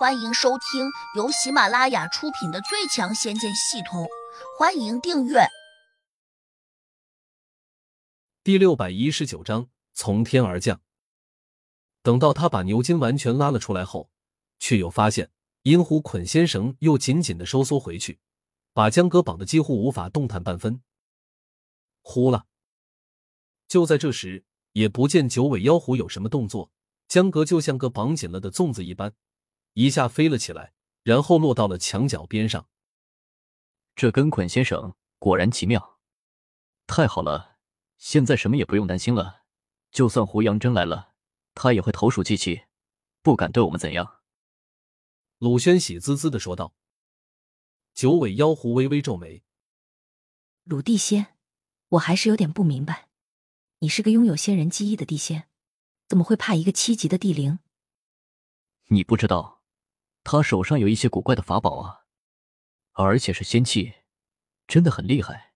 欢迎收听由喜马拉雅出品的《最强仙剑系统》，欢迎订阅。第六百一十九章从天而降。等到他把牛筋完全拉了出来后，却又发现阴虎捆仙绳又紧紧的收缩回去，把江哥绑的几乎无法动弹半分。呼了！就在这时，也不见九尾妖狐有什么动作，江哥就像个绑紧了的粽子一般。一下飞了起来，然后落到了墙角边上。这根捆仙绳果然奇妙，太好了！现在什么也不用担心了。就算胡杨真来了，他也会投鼠忌器，不敢对我们怎样。鲁轩喜滋滋的说道。九尾妖狐微微皱眉：“鲁地仙，我还是有点不明白，你是个拥有仙人记忆的地仙，怎么会怕一个七级的地灵？你不知道？”他手上有一些古怪的法宝啊，而且是仙器，真的很厉害。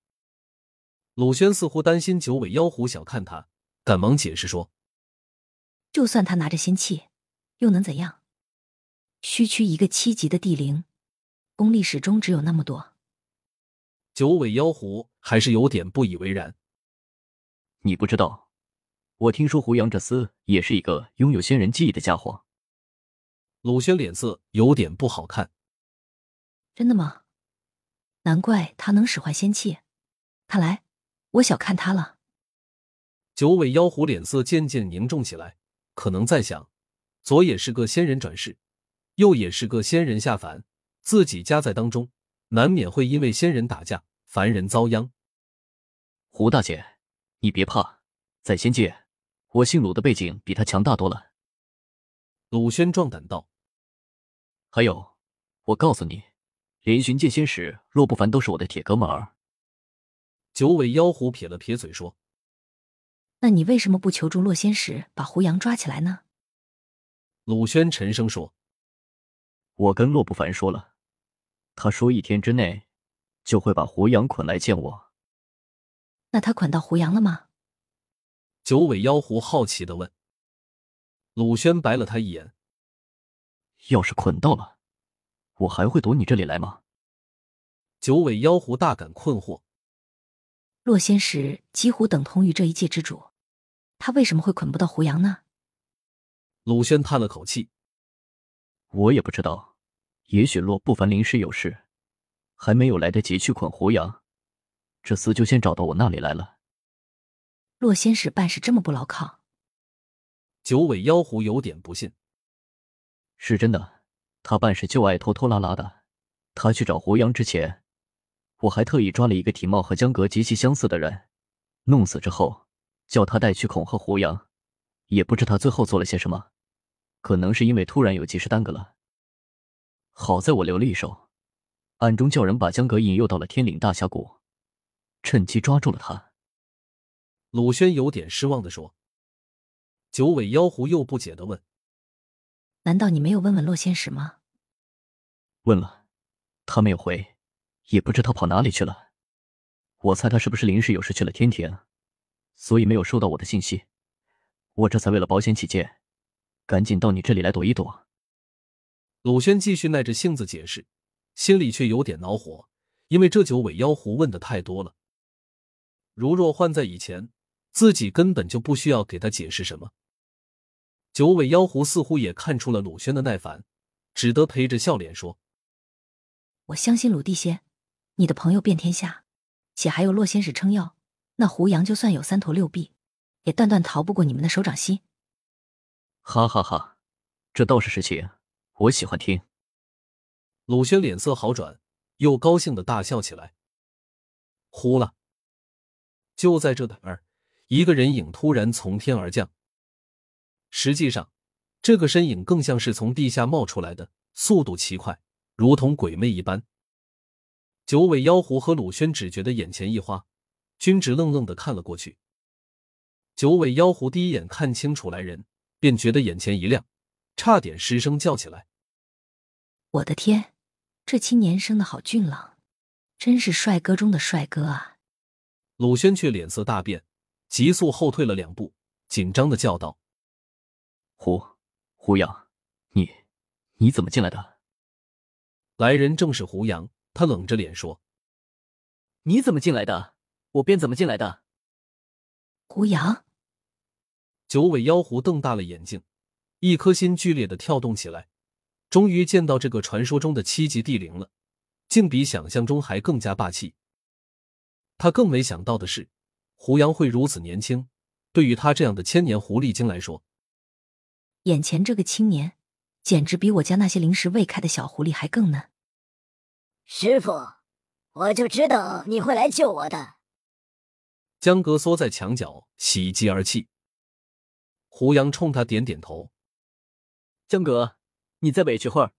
鲁轩似乎担心九尾妖狐小看他，赶忙解释说：“就算他拿着仙器，又能怎样？区区一个七级的地灵，功力始终只有那么多。”九尾妖狐还是有点不以为然。你不知道，我听说胡杨这厮也是一个拥有仙人记忆的家伙。鲁轩脸色有点不好看。真的吗？难怪他能使唤仙气，看来我小看他了。九尾妖狐脸色渐渐凝重起来，可能在想：左也是个仙人转世，右也是个仙人下凡，自己夹在当中，难免会因为仙人打架，凡人遭殃。胡大姐，你别怕，在仙界，我姓鲁的背景比他强大多了。鲁轩壮胆道。还有，我告诉你，连巡剑仙使洛不凡都是我的铁哥们儿。九尾妖狐撇了撇嘴说：“那你为什么不求助洛仙使把胡杨抓起来呢？”鲁轩沉声说：“我跟洛不凡说了，他说一天之内就会把胡杨捆来见我。那他捆到胡杨了吗？”九尾妖狐好奇的问。鲁轩白了他一眼。要是捆到了，我还会躲你这里来吗？九尾妖狐大感困惑。洛仙使几乎等同于这一界之主，他为什么会捆不到胡杨呢？鲁轩叹了口气：“我也不知道，也许洛不凡临时有事，还没有来得及去捆胡杨，这厮就先找到我那里来了。”洛仙使办事这么不牢靠？九尾妖狐有点不信。是真的，他办事就爱拖拖拉拉的。他去找胡杨之前，我还特意抓了一个体貌和江格极其相似的人，弄死之后，叫他带去恐吓胡杨。也不知他最后做了些什么，可能是因为突然有急事耽搁了。好在我留了一手，暗中叫人把江格引诱到了天岭大峡谷，趁机抓住了他。鲁轩有点失望的说。九尾妖狐又不解的问。难道你没有问问洛仙使吗？问了，他没有回，也不知他跑哪里去了。我猜他是不是临时有事去了天庭，所以没有收到我的信息。我这才为了保险起见，赶紧到你这里来躲一躲。鲁轩继续耐着性子解释，心里却有点恼火，因为这九尾妖狐问的太多了。如若换在以前，自己根本就不需要给他解释什么。九尾妖狐似乎也看出了鲁轩的耐烦，只得陪着笑脸说：“我相信鲁地仙，你的朋友遍天下，且还有洛仙使撑腰，那胡杨就算有三头六臂，也断断逃不过你们的手掌心。”哈哈哈，这倒是实情，我喜欢听。鲁轩脸色好转，又高兴的大笑起来。呼了！就在这儿，一个人影突然从天而降。实际上，这个身影更像是从地下冒出来的，速度奇快，如同鬼魅一般。九尾妖狐和鲁轩只觉得眼前一花，均直愣愣的看了过去。九尾妖狐第一眼看清楚来人，便觉得眼前一亮，差点失声叫起来：“我的天，这青年生的好俊朗，真是帅哥中的帅哥啊！”鲁轩却脸色大变，急速后退了两步，紧张的叫道。胡胡杨，你你怎么进来的？来人正是胡杨，他冷着脸说：“你怎么进来的？我便怎么进来的。”胡杨，九尾妖狐瞪大了眼睛，一颗心剧烈的跳动起来。终于见到这个传说中的七级地灵了，竟比想象中还更加霸气。他更没想到的是，胡杨会如此年轻。对于他这样的千年狐狸精来说，眼前这个青年。简直比我家那些临时未开的小狐狸还更嫩。师傅，我就知道你会来救我的。江哥缩在墙角，喜极而泣。胡杨冲他点点头。江哥，你再委屈会儿，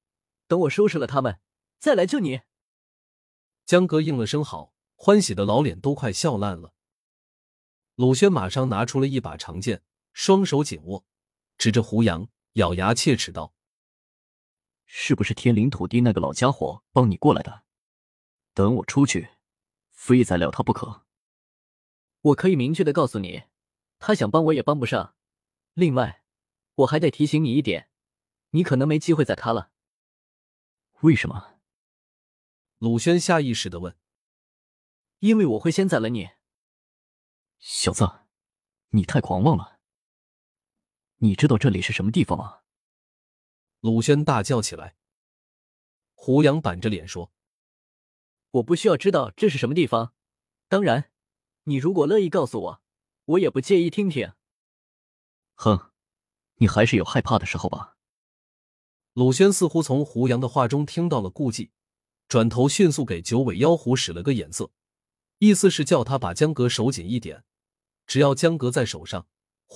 等我收拾了他们，再来救你。江哥应了声好，欢喜的老脸都快笑烂了。鲁轩马上拿出了一把长剑，双手紧握，指着胡杨，咬牙切齿道。是不是天灵土地那个老家伙帮你过来的？等我出去，非宰了他不可。我可以明确的告诉你，他想帮我也帮不上。另外，我还得提醒你一点，你可能没机会宰他了。为什么？鲁轩下意识的问。因为我会先宰了你。小子，你太狂妄了。你知道这里是什么地方吗？鲁轩大叫起来。胡杨板着脸说：“我不需要知道这是什么地方。当然，你如果乐意告诉我，我也不介意听听。”哼，你还是有害怕的时候吧？鲁轩似乎从胡杨的话中听到了顾忌，转头迅速给九尾妖狐使了个眼色，意思是叫他把江格手紧一点。只要江格在手上，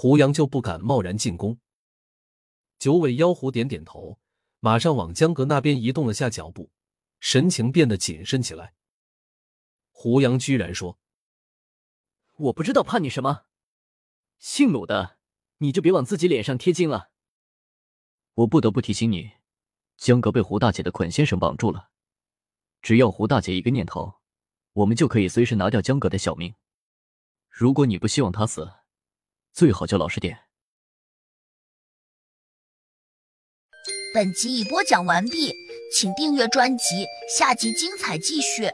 胡杨就不敢贸然进攻。九尾妖狐点点头，马上往江阁那边移动了下脚步，神情变得谨慎起来。胡杨居然说：“我不知道怕你什么，姓鲁的，你就别往自己脸上贴金了。”我不得不提醒你，江阁被胡大姐的捆先生绑住了，只要胡大姐一个念头，我们就可以随时拿掉江阁的小命。如果你不希望他死，最好就老实点。本集已播讲完毕，请订阅专辑，下集精彩继续。